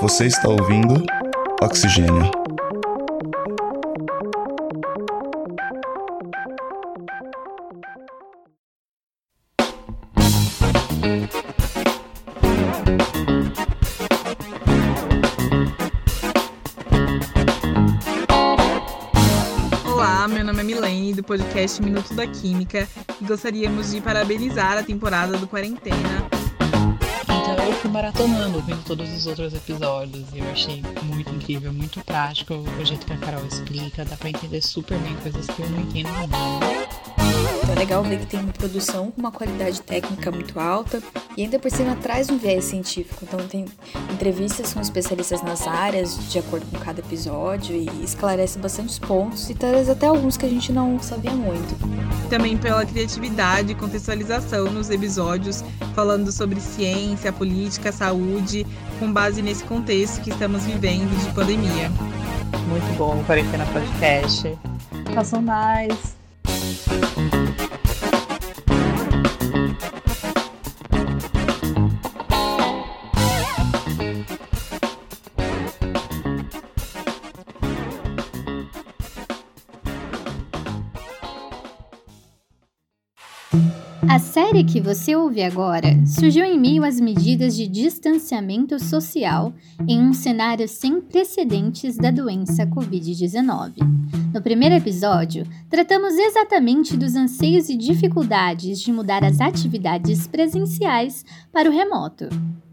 Você está ouvindo Oxigênio. Olá, meu nome é Milene, do podcast Minuto da Química, e gostaríamos de parabenizar a temporada do Quarentena fui maratonando, vendo todos os outros episódios e eu achei muito incrível, muito prático o jeito que a Carol explica, dá pra entender super bem coisas que eu não entendo muito. Legal ver que tem uma produção com uma qualidade técnica muito alta e ainda por cima traz um viés científico. Então tem entrevistas com especialistas nas áreas, de acordo com cada episódio, e esclarece bastante pontos e traz até alguns que a gente não sabia muito. Também pela criatividade e contextualização nos episódios, falando sobre ciência, política, saúde, com base nesse contexto que estamos vivendo de pandemia. Muito bom, Quarentena Podcast. Façam A série que você ouve agora surgiu em meio às medidas de distanciamento social em um cenário sem precedentes da doença Covid-19. No primeiro episódio, tratamos exatamente dos anseios e dificuldades de mudar as atividades presenciais para o remoto.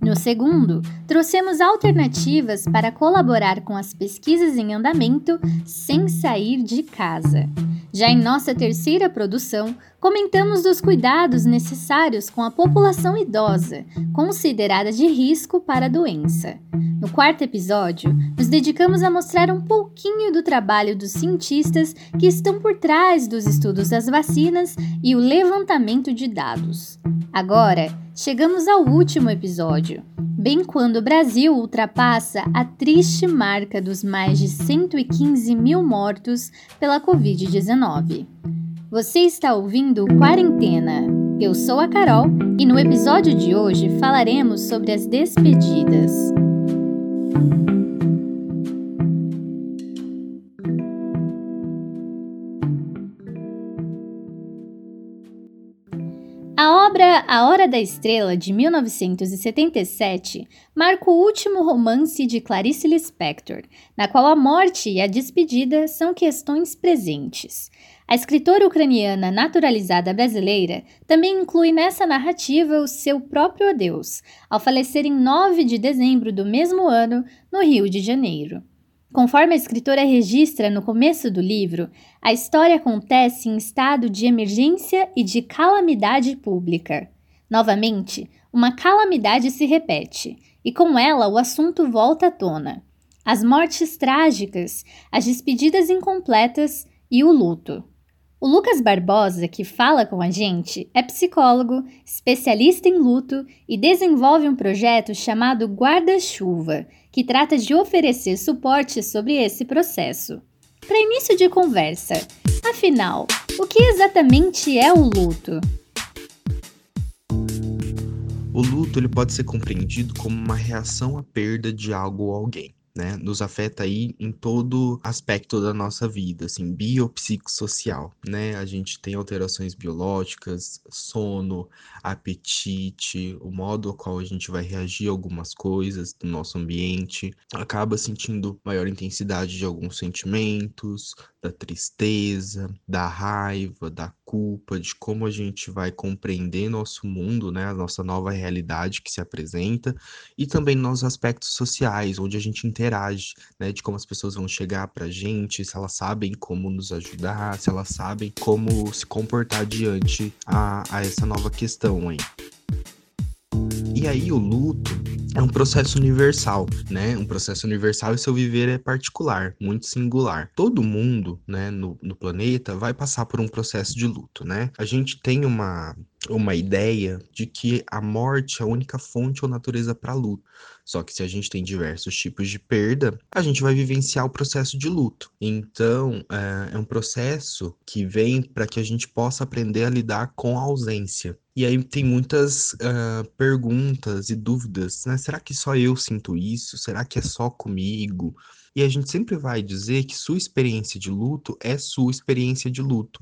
No segundo, trouxemos alternativas para colaborar com as pesquisas em andamento sem sair de casa. Já em nossa terceira produção, comentamos dos cuidados necessários com a população idosa, considerada de risco para a doença. No quarto episódio, nos dedicamos a mostrar um pouquinho do trabalho dos cientistas que estão por trás dos estudos das vacinas e o levantamento de dados. Agora, chegamos ao último episódio, bem quando o Brasil ultrapassa a triste marca dos mais de 115 mil mortos pela Covid-19. Você está ouvindo Quarentena. Eu sou a Carol e no episódio de hoje falaremos sobre as despedidas. A obra A Hora da Estrela, de 1977, marca o último romance de Clarice Lispector, na qual a morte e a despedida são questões presentes. A escritora ucraniana naturalizada brasileira também inclui nessa narrativa o seu próprio adeus, ao falecer em 9 de dezembro do mesmo ano, no Rio de Janeiro. Conforme a escritora registra no começo do livro, a história acontece em estado de emergência e de calamidade pública. Novamente, uma calamidade se repete, e com ela o assunto volta à tona. As mortes trágicas, as despedidas incompletas e o luto. O Lucas Barbosa, que fala com a gente, é psicólogo, especialista em luto e desenvolve um projeto chamado Guarda-Chuva, que trata de oferecer suporte sobre esse processo. Para início de conversa, afinal, o que exatamente é o luto? O luto ele pode ser compreendido como uma reação à perda de algo ou alguém né? Nos afeta aí em todo aspecto da nossa vida, assim, biopsicossocial, né? A gente tem alterações biológicas, sono, apetite, o modo ao qual a gente vai reagir a algumas coisas do nosso ambiente, acaba sentindo maior intensidade de alguns sentimentos, da tristeza, da raiva, da culpa, de como a gente vai compreender nosso mundo, né, a nossa nova realidade que se apresenta, e também nos aspectos sociais, onde a gente interage, né, de como as pessoas vão chegar pra gente, se elas sabem como nos ajudar, se elas sabem como se comportar diante a, a essa nova questão aí. E aí o luto é um processo universal, né? Um processo universal e seu viver é particular, muito singular. Todo mundo, né, no, no planeta vai passar por um processo de luto, né? A gente tem uma, uma ideia de que a morte é a única fonte ou natureza para luto. Só que se a gente tem diversos tipos de perda, a gente vai vivenciar o processo de luto. Então, é, é um processo que vem para que a gente possa aprender a lidar com a ausência. E aí tem muitas uh, perguntas e dúvidas, né? Será que só eu sinto isso? Será que é só comigo? E a gente sempre vai dizer que sua experiência de luto é sua experiência de luto.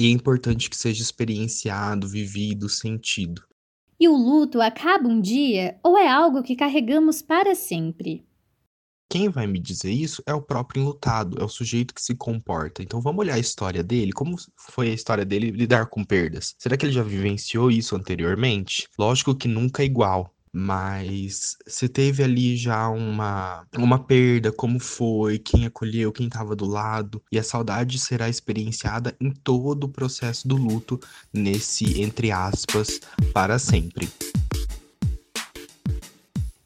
E é importante que seja experienciado, vivido, sentido. E o luto acaba um dia ou é algo que carregamos para sempre? Quem vai me dizer isso é o próprio enlutado, é o sujeito que se comporta. Então vamos olhar a história dele, como foi a história dele lidar com perdas. Será que ele já vivenciou isso anteriormente? Lógico que nunca é igual, mas você teve ali já uma, uma perda, como foi, quem acolheu, quem estava do lado, e a saudade será experienciada em todo o processo do luto, nesse, entre aspas, para sempre.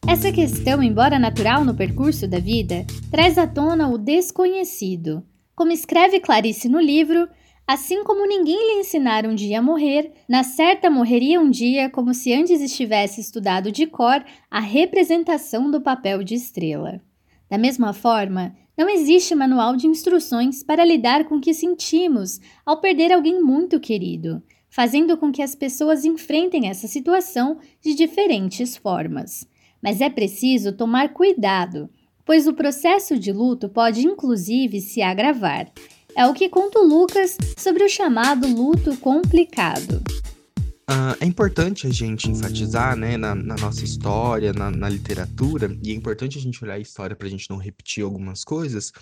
Essa questão, embora natural no percurso da vida, traz à tona o desconhecido. Como escreve Clarice no livro, assim como ninguém lhe ensinara um dia a morrer, na certa morreria um dia como se antes estivesse estudado de cor a representação do papel de estrela. Da mesma forma, não existe manual de instruções para lidar com o que sentimos ao perder alguém muito querido, fazendo com que as pessoas enfrentem essa situação de diferentes formas. Mas é preciso tomar cuidado, pois o processo de luto pode inclusive se agravar. É o que conta o Lucas sobre o chamado luto complicado. Uh, é importante a gente enfatizar, né, na, na nossa história, na, na, literatura, e é importante a gente olhar a história para a gente não repetir algumas coisas,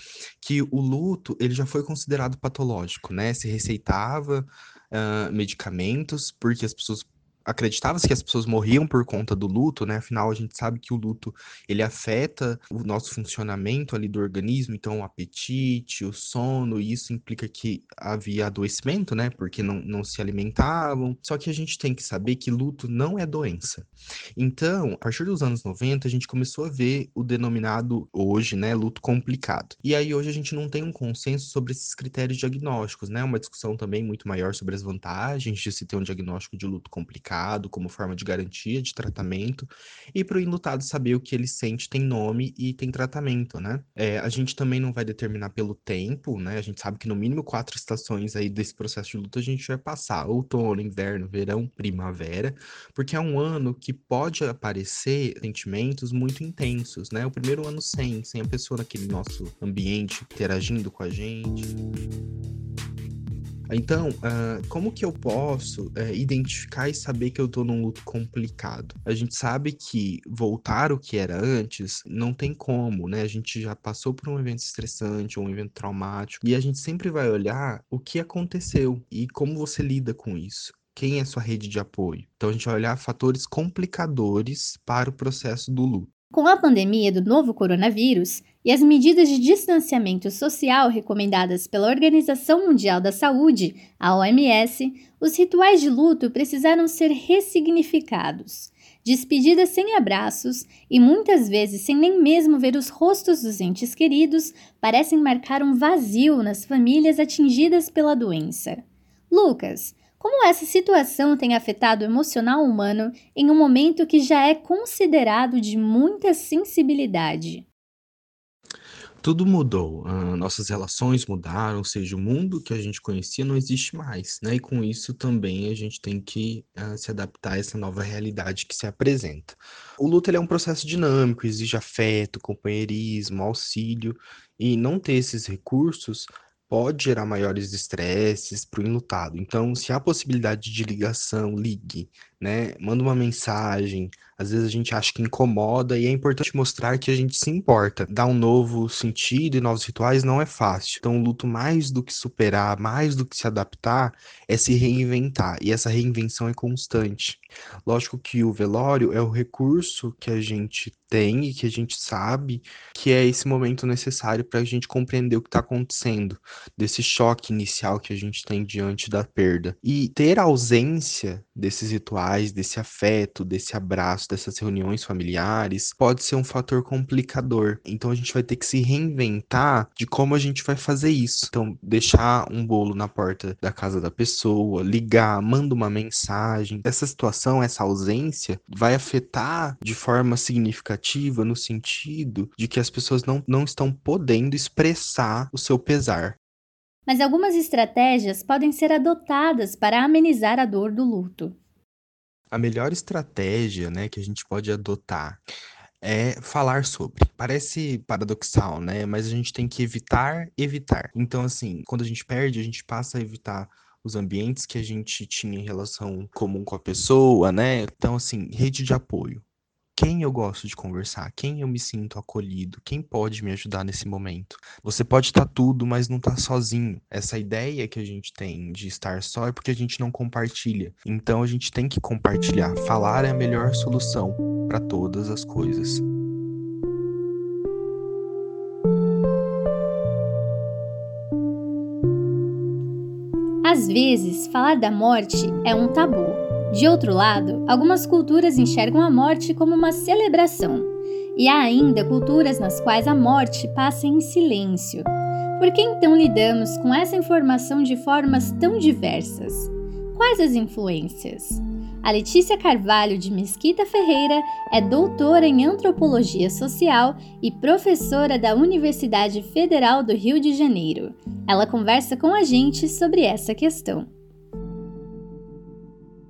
que o luto ele já foi considerado patológico, né? Se receitava uh, medicamentos porque as pessoas acreditava-se que as pessoas morriam por conta do luto, né? Afinal, a gente sabe que o luto ele afeta o nosso funcionamento ali do organismo, então o apetite, o sono, e isso implica que havia adoecimento, né? Porque não, não se alimentavam. Só que a gente tem que saber que luto não é doença. Então, a partir dos anos 90, a gente começou a ver o denominado hoje, né, luto complicado. E aí hoje a gente não tem um consenso sobre esses critérios diagnósticos, né? Uma discussão também muito maior sobre as vantagens de se ter um diagnóstico de luto complicado como forma de garantia de tratamento, e para o enlutado saber o que ele sente tem nome e tem tratamento, né? É, a gente também não vai determinar pelo tempo, né? A gente sabe que no mínimo quatro estações aí desse processo de luto a gente vai passar: outono, inverno, verão, primavera, porque é um ano que pode aparecer sentimentos muito intensos, né? O primeiro ano sem, sem a pessoa naquele nosso ambiente interagindo com a gente. Então, uh, como que eu posso uh, identificar e saber que eu tô num luto complicado? A gente sabe que voltar o que era antes não tem como, né? A gente já passou por um evento estressante ou um evento traumático e a gente sempre vai olhar o que aconteceu e como você lida com isso quem é sua rede de apoio. Então a gente vai olhar fatores complicadores para o processo do luto. Com a pandemia do novo coronavírus e as medidas de distanciamento social recomendadas pela Organização Mundial da Saúde, a OMS, os rituais de luto precisaram ser ressignificados. Despedidas sem abraços e muitas vezes sem nem mesmo ver os rostos dos entes queridos parecem marcar um vazio nas famílias atingidas pela doença. Lucas, como essa situação tem afetado o emocional humano em um momento que já é considerado de muita sensibilidade? Tudo mudou, uh, nossas relações mudaram, ou seja, o mundo que a gente conhecia não existe mais, né? E com isso também a gente tem que uh, se adaptar a essa nova realidade que se apresenta. O luto é um processo dinâmico, exige afeto, companheirismo, auxílio, e não ter esses recursos pode gerar maiores estresses para o enlutado. Então, se há possibilidade de ligação, ligue, né? Manda uma mensagem. Às vezes a gente acha que incomoda e é importante mostrar que a gente se importa. Dar um novo sentido e novos rituais não é fácil. Então, o luto, mais do que superar, mais do que se adaptar, é se reinventar. E essa reinvenção é constante. Lógico que o velório é o recurso que a gente tem e que a gente sabe que é esse momento necessário para a gente compreender o que está acontecendo, desse choque inicial que a gente tem diante da perda. E ter ausência desses rituais, desse afeto, desse abraço, dessas reuniões familiares, pode ser um fator complicador. Então a gente vai ter que se reinventar de como a gente vai fazer isso. Então, deixar um bolo na porta da casa da pessoa, ligar, manda uma mensagem. Essa situação, essa ausência, vai afetar de forma significativa no sentido de que as pessoas não, não estão podendo expressar o seu pesar. Mas algumas estratégias podem ser adotadas para amenizar a dor do luto. A melhor estratégia, né, que a gente pode adotar é falar sobre. Parece paradoxal, né? Mas a gente tem que evitar, evitar. Então, assim, quando a gente perde, a gente passa a evitar os ambientes que a gente tinha em relação comum com a pessoa, né? Então, assim, rede de apoio quem eu gosto de conversar, quem eu me sinto acolhido, quem pode me ajudar nesse momento. Você pode estar tá tudo, mas não estar tá sozinho. Essa ideia que a gente tem de estar só é porque a gente não compartilha. Então a gente tem que compartilhar. Falar é a melhor solução para todas as coisas. Às vezes, falar da morte é um tabu. De outro lado, algumas culturas enxergam a morte como uma celebração, e há ainda culturas nas quais a morte passa em silêncio. Por que então lidamos com essa informação de formas tão diversas? Quais as influências? A Letícia Carvalho de Mesquita Ferreira é doutora em antropologia social e professora da Universidade Federal do Rio de Janeiro. Ela conversa com a gente sobre essa questão.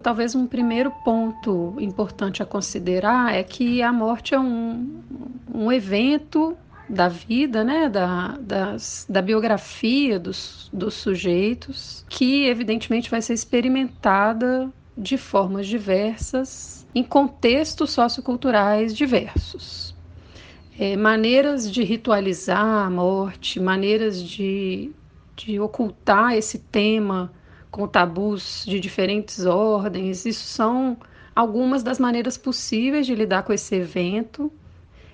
Talvez um primeiro ponto importante a considerar é que a morte é um, um evento da vida, né, da, das, da biografia dos, dos sujeitos, que evidentemente vai ser experimentada de formas diversas, em contextos socioculturais diversos. É, maneiras de ritualizar a morte, maneiras de, de ocultar esse tema com tabus de diferentes ordens. Isso são algumas das maneiras possíveis de lidar com esse evento.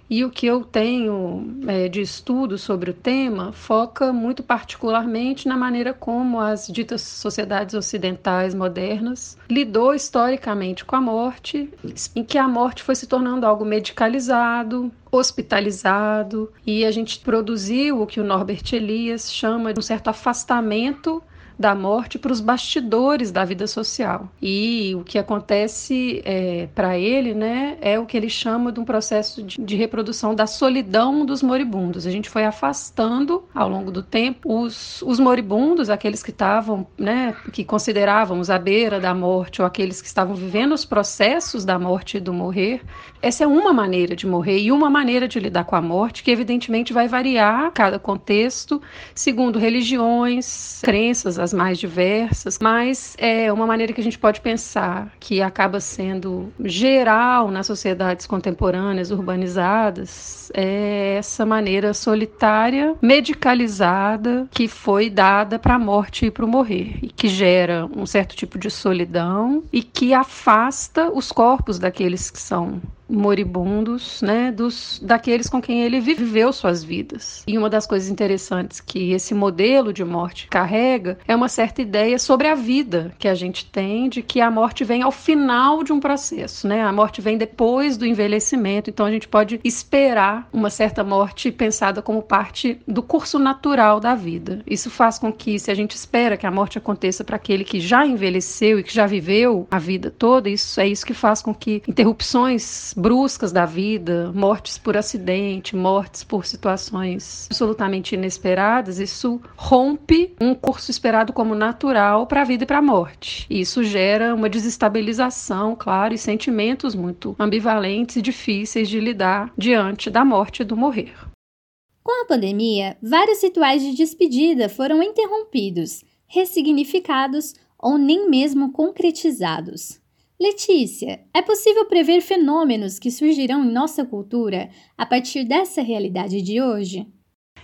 E o que eu tenho é, de estudo sobre o tema foca muito particularmente na maneira como as ditas sociedades ocidentais modernas lidou historicamente com a morte, em que a morte foi se tornando algo medicalizado, hospitalizado, e a gente produziu o que o Norbert Elias chama de um certo afastamento da morte para os bastidores da vida social. E o que acontece é, para ele, né, é o que ele chama de um processo de, de, reprodução da solidão dos moribundos. A gente foi afastando ao longo do tempo os, os moribundos, aqueles que estavam, né, que considerávamos à beira da morte ou aqueles que estavam vivendo os processos da morte e do morrer. Essa é uma maneira de morrer e uma maneira de lidar com a morte que evidentemente vai variar cada contexto, segundo religiões, crenças, as mais diversas, mas é uma maneira que a gente pode pensar que acaba sendo geral nas sociedades contemporâneas urbanizadas, é essa maneira solitária, medicalizada, que foi dada para a morte e para o morrer, e que gera um certo tipo de solidão e que afasta os corpos daqueles que são moribundos, né, dos daqueles com quem ele viveu suas vidas. E uma das coisas interessantes que esse modelo de morte carrega é uma certa ideia sobre a vida que a gente tem de que a morte vem ao final de um processo, né? A morte vem depois do envelhecimento, então a gente pode esperar uma certa morte pensada como parte do curso natural da vida. Isso faz com que se a gente espera que a morte aconteça para aquele que já envelheceu e que já viveu a vida toda, isso é isso que faz com que interrupções bruscas da vida, mortes por acidente, mortes por situações absolutamente inesperadas, isso rompe um curso esperado como natural para a vida e para a morte. E isso gera uma desestabilização, claro, e sentimentos muito ambivalentes e difíceis de lidar diante da morte e do morrer. Com a pandemia, vários rituais de despedida foram interrompidos, ressignificados ou nem mesmo concretizados. Letícia, é possível prever fenômenos que surgirão em nossa cultura a partir dessa realidade de hoje?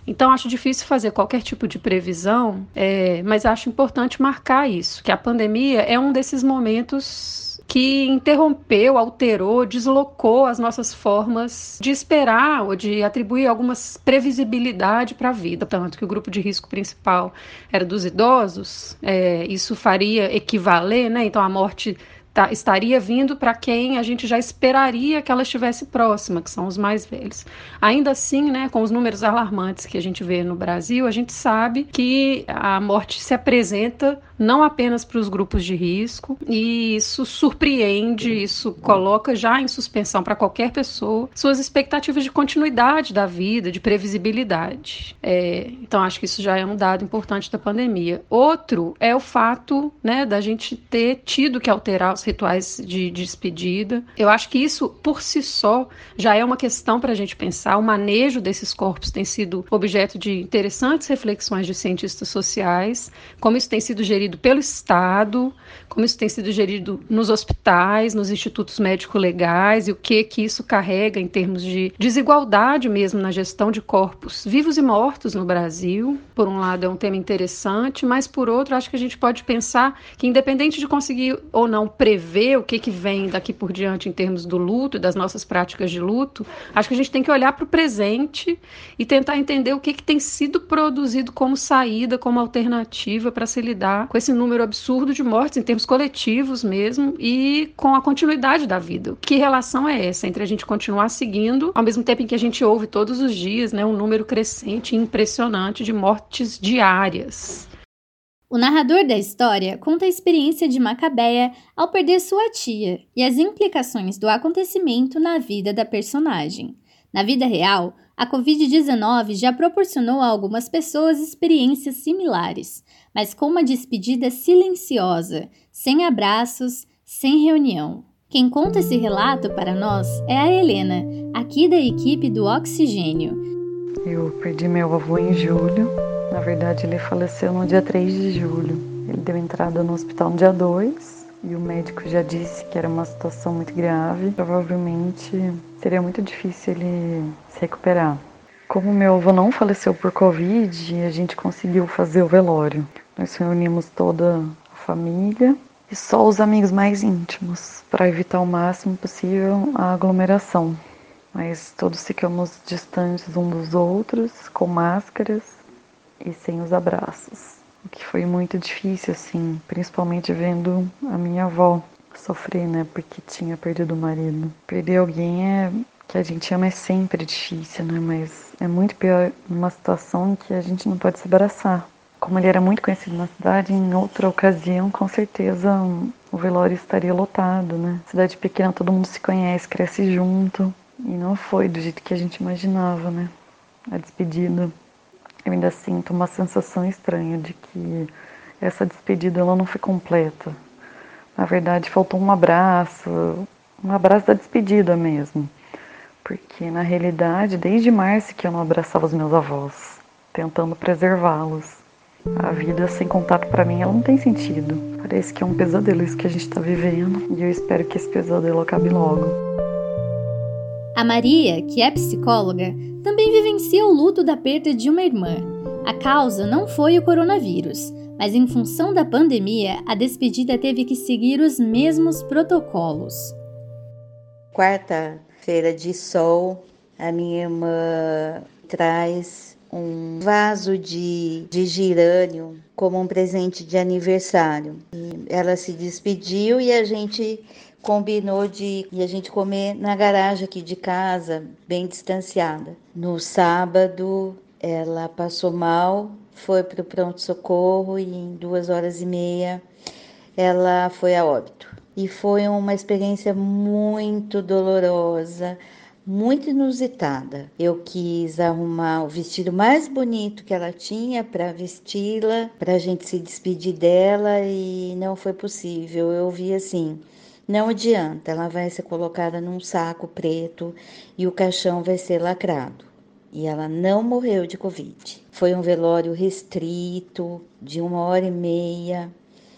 Então, acho difícil fazer qualquer tipo de previsão, é, mas acho importante marcar isso: que a pandemia é um desses momentos que interrompeu, alterou, deslocou as nossas formas de esperar ou de atribuir algumas previsibilidade para a vida. Tanto que o grupo de risco principal era dos idosos, é, isso faria equivaler, né? Então, a morte tá, estaria vindo para quem a gente já esperaria que ela estivesse próxima, que são os mais velhos. Ainda assim, né, com os números alarmantes que a gente vê no Brasil, a gente sabe que a morte se apresenta não apenas para os grupos de risco, e isso surpreende, isso coloca já em suspensão para qualquer pessoa suas expectativas de continuidade da vida, de previsibilidade. É, então, acho que isso já é um dado importante da pandemia. Outro é o fato né, da gente ter tido que alterar os rituais de, de despedida. Eu acho que isso, por si só, já é uma questão para a gente pensar. O manejo desses corpos tem sido objeto de interessantes reflexões de cientistas sociais, como isso tem sido gerido pelo Estado, como isso tem sido gerido nos hospitais, nos institutos médico-legais e o que que isso carrega em termos de desigualdade mesmo na gestão de corpos vivos e mortos no Brasil. Por um lado é um tema interessante, mas por outro acho que a gente pode pensar que independente de conseguir ou não prever o que que vem daqui por diante em termos do luto e das nossas práticas de luto, acho que a gente tem que olhar para o presente e tentar entender o que que tem sido produzido como saída, como alternativa para se lidar com esse número absurdo de mortes em termos coletivos mesmo e com a continuidade da vida. Que relação é essa entre a gente continuar seguindo, ao mesmo tempo em que a gente ouve todos os dias né, um número crescente e impressionante de mortes diárias? O narrador da história conta a experiência de Macabeia ao perder sua tia e as implicações do acontecimento na vida da personagem. Na vida real, a Covid-19 já proporcionou a algumas pessoas experiências similares, mas com uma despedida silenciosa, sem abraços, sem reunião. Quem conta esse relato para nós é a Helena, aqui da equipe do Oxigênio. Eu perdi meu avô em julho. Na verdade, ele faleceu no dia 3 de julho. Ele deu entrada no hospital no dia 2 e o médico já disse que era uma situação muito grave. Provavelmente seria muito difícil ele se recuperar. Como meu avô não faleceu por Covid, a gente conseguiu fazer o velório. Nós reunimos toda a família e só os amigos mais íntimos, para evitar o máximo possível a aglomeração. Mas todos ficamos distantes uns dos outros, com máscaras e sem os abraços. O que foi muito difícil, assim, principalmente vendo a minha avó sofrer, né, porque tinha perdido o marido. Perder alguém é que a gente ama é sempre difícil, né, mas é muito pior numa situação em que a gente não pode se abraçar como ele era muito conhecido na cidade, em outra ocasião, com certeza o velório estaria lotado, né? Cidade pequena, todo mundo se conhece, cresce junto. E não foi do jeito que a gente imaginava, né? A despedida. Eu ainda sinto uma sensação estranha de que essa despedida ela não foi completa. Na verdade, faltou um abraço, um abraço da despedida mesmo. Porque na realidade, desde março que eu não abraçava os meus avós, tentando preservá-los. A vida sem contato para mim ela não tem sentido. Parece que é um pesadelo isso que a gente está vivendo e eu espero que esse pesadelo acabe logo. A Maria, que é psicóloga, também vivencia o luto da perda de uma irmã. A causa não foi o coronavírus, mas em função da pandemia, a despedida teve que seguir os mesmos protocolos. Quarta-feira de sol, a minha irmã traz um vaso de, de girânio como um presente de aniversário. E ela se despediu e a gente combinou de a gente comer na garagem aqui de casa, bem distanciada. No sábado, ela passou mal, foi para o pronto-socorro e em duas horas e meia ela foi a óbito. E foi uma experiência muito dolorosa, muito inusitada. Eu quis arrumar o vestido mais bonito que ela tinha para vesti-la, para a gente se despedir dela e não foi possível. Eu vi assim. Não adianta, ela vai ser colocada num saco preto e o caixão vai ser lacrado. E ela não morreu de Covid. Foi um velório restrito, de uma hora e meia,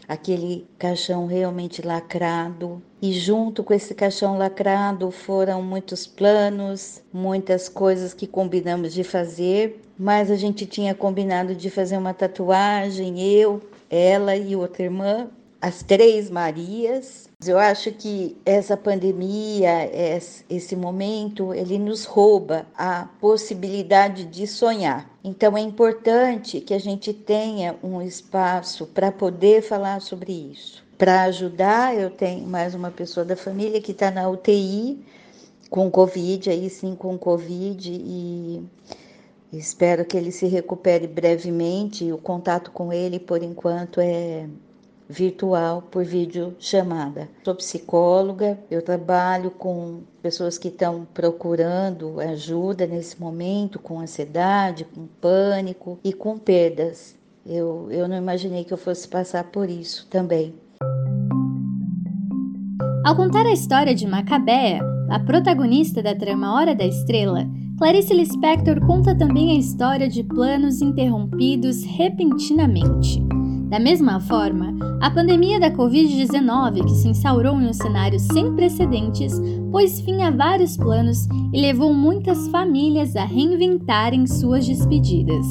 aquele caixão realmente lacrado. E junto com esse caixão lacrado foram muitos planos, muitas coisas que combinamos de fazer, mas a gente tinha combinado de fazer uma tatuagem, eu, ela e outra irmã, as três Marias. Eu acho que essa pandemia, esse momento, ele nos rouba a possibilidade de sonhar. Então é importante que a gente tenha um espaço para poder falar sobre isso. Para ajudar, eu tenho mais uma pessoa da família que está na UTI com Covid, aí sim com Covid, e espero que ele se recupere brevemente. O contato com ele, por enquanto, é virtual por vídeo chamada. Sou psicóloga, eu trabalho com pessoas que estão procurando ajuda nesse momento, com ansiedade, com pânico e com perdas. Eu, eu não imaginei que eu fosse passar por isso também. Ao contar a história de Macabea, a protagonista da trama Hora da Estrela, Clarice Lispector conta também a história de planos interrompidos repentinamente. Da mesma forma, a pandemia da Covid-19, que se instaurou em um cenário sem precedentes, pôs fim a vários planos e levou muitas famílias a reinventarem suas despedidas.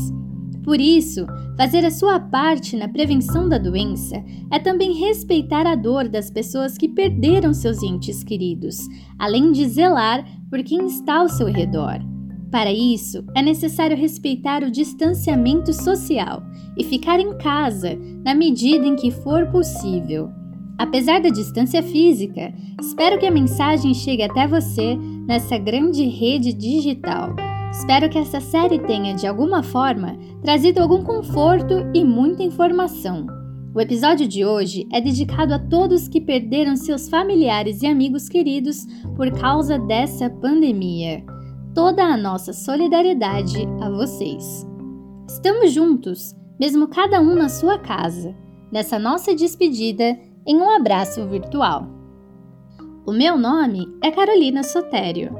Por isso, fazer a sua parte na prevenção da doença é também respeitar a dor das pessoas que perderam seus entes queridos, além de zelar por quem está ao seu redor. Para isso, é necessário respeitar o distanciamento social e ficar em casa na medida em que for possível. Apesar da distância física, espero que a mensagem chegue até você nessa grande rede digital. Espero que essa série tenha, de alguma forma, trazido algum conforto e muita informação. O episódio de hoje é dedicado a todos que perderam seus familiares e amigos queridos por causa dessa pandemia toda a nossa solidariedade a vocês. Estamos juntos, mesmo cada um na sua casa, nessa nossa despedida em um abraço virtual. O meu nome é Carolina Sotério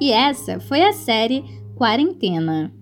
e essa foi a série Quarentena.